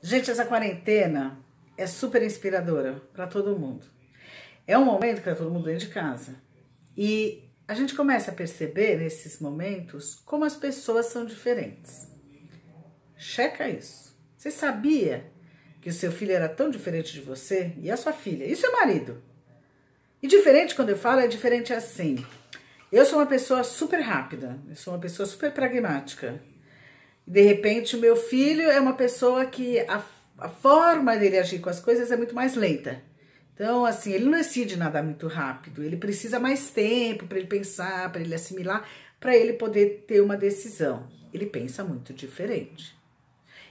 Gente, essa quarentena é super inspiradora para todo mundo. É um momento que está todo mundo dentro de casa. E a gente começa a perceber nesses momentos como as pessoas são diferentes. Checa isso. Você sabia que o seu filho era tão diferente de você e a sua filha e seu marido? E diferente, quando eu falo, é diferente assim. Eu sou uma pessoa super rápida, eu sou uma pessoa super pragmática. De repente, o meu filho é uma pessoa que a, a forma dele agir com as coisas é muito mais lenta. Então, assim, ele não decide nada muito rápido, ele precisa mais tempo para ele pensar, para ele assimilar, para ele poder ter uma decisão. Ele pensa muito diferente.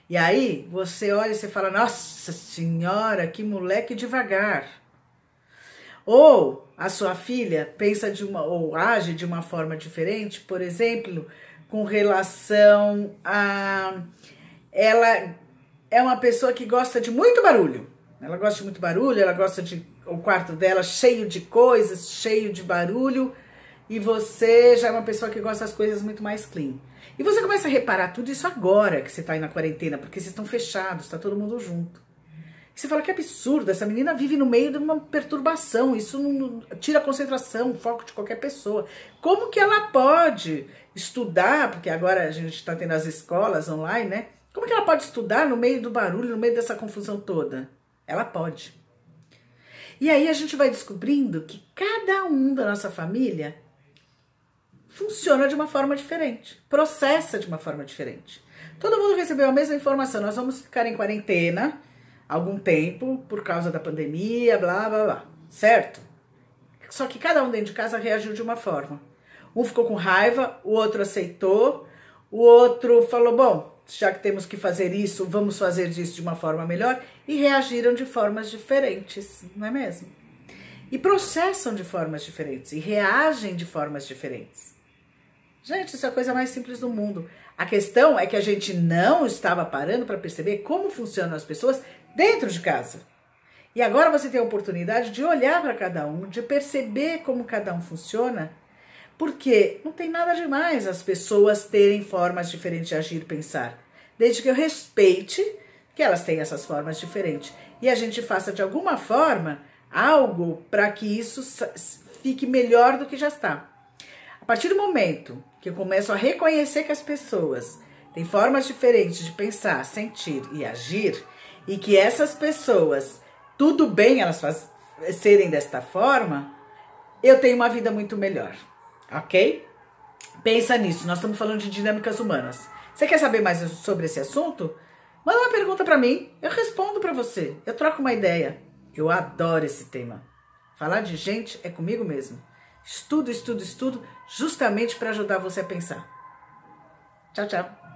E aí, você olha e você fala: Nossa Senhora, que moleque devagar. Ou a sua filha pensa de uma, ou age de uma forma diferente, por exemplo, com relação a. Ela é uma pessoa que gosta de muito barulho. Ela gosta de muito barulho, ela gosta de o quarto dela cheio de coisas, cheio de barulho, e você já é uma pessoa que gosta das coisas muito mais clean. E você começa a reparar tudo isso agora que você está aí na quarentena, porque vocês estão fechados, está todo mundo junto. Você fala que absurdo, essa menina vive no meio de uma perturbação, isso não, tira a concentração, o foco de qualquer pessoa. Como que ela pode estudar, porque agora a gente está tendo as escolas online, né? Como que ela pode estudar no meio do barulho, no meio dessa confusão toda? Ela pode. E aí a gente vai descobrindo que cada um da nossa família funciona de uma forma diferente, processa de uma forma diferente. Todo mundo recebeu a mesma informação. Nós vamos ficar em quarentena algum tempo por causa da pandemia, blá blá blá, certo? Só que cada um dentro de casa reagiu de uma forma. Um ficou com raiva, o outro aceitou, o outro falou: bom, já que temos que fazer isso, vamos fazer disso de uma forma melhor. E reagiram de formas diferentes, não é mesmo? E processam de formas diferentes e reagem de formas diferentes. Gente, isso é a coisa mais simples do mundo. A questão é que a gente não estava parando para perceber como funcionam as pessoas dentro de casa. E agora você tem a oportunidade de olhar para cada um, de perceber como cada um funciona porque não tem nada demais as pessoas terem formas diferentes de agir e pensar, desde que eu respeite que elas têm essas formas diferentes e a gente faça de alguma forma algo para que isso fique melhor do que já está. A partir do momento que eu começo a reconhecer que as pessoas têm formas diferentes de pensar, sentir e agir, e que essas pessoas, tudo bem elas faz, serem desta forma, eu tenho uma vida muito melhor ok? Pensa nisso, nós estamos falando de dinâmicas humanas. Você quer saber mais sobre esse assunto? Manda uma pergunta para mim, eu respondo para você, eu troco uma ideia. Eu adoro esse tema. Falar de gente é comigo mesmo. Estudo, estudo, estudo, justamente para ajudar você a pensar. Tchau, tchau.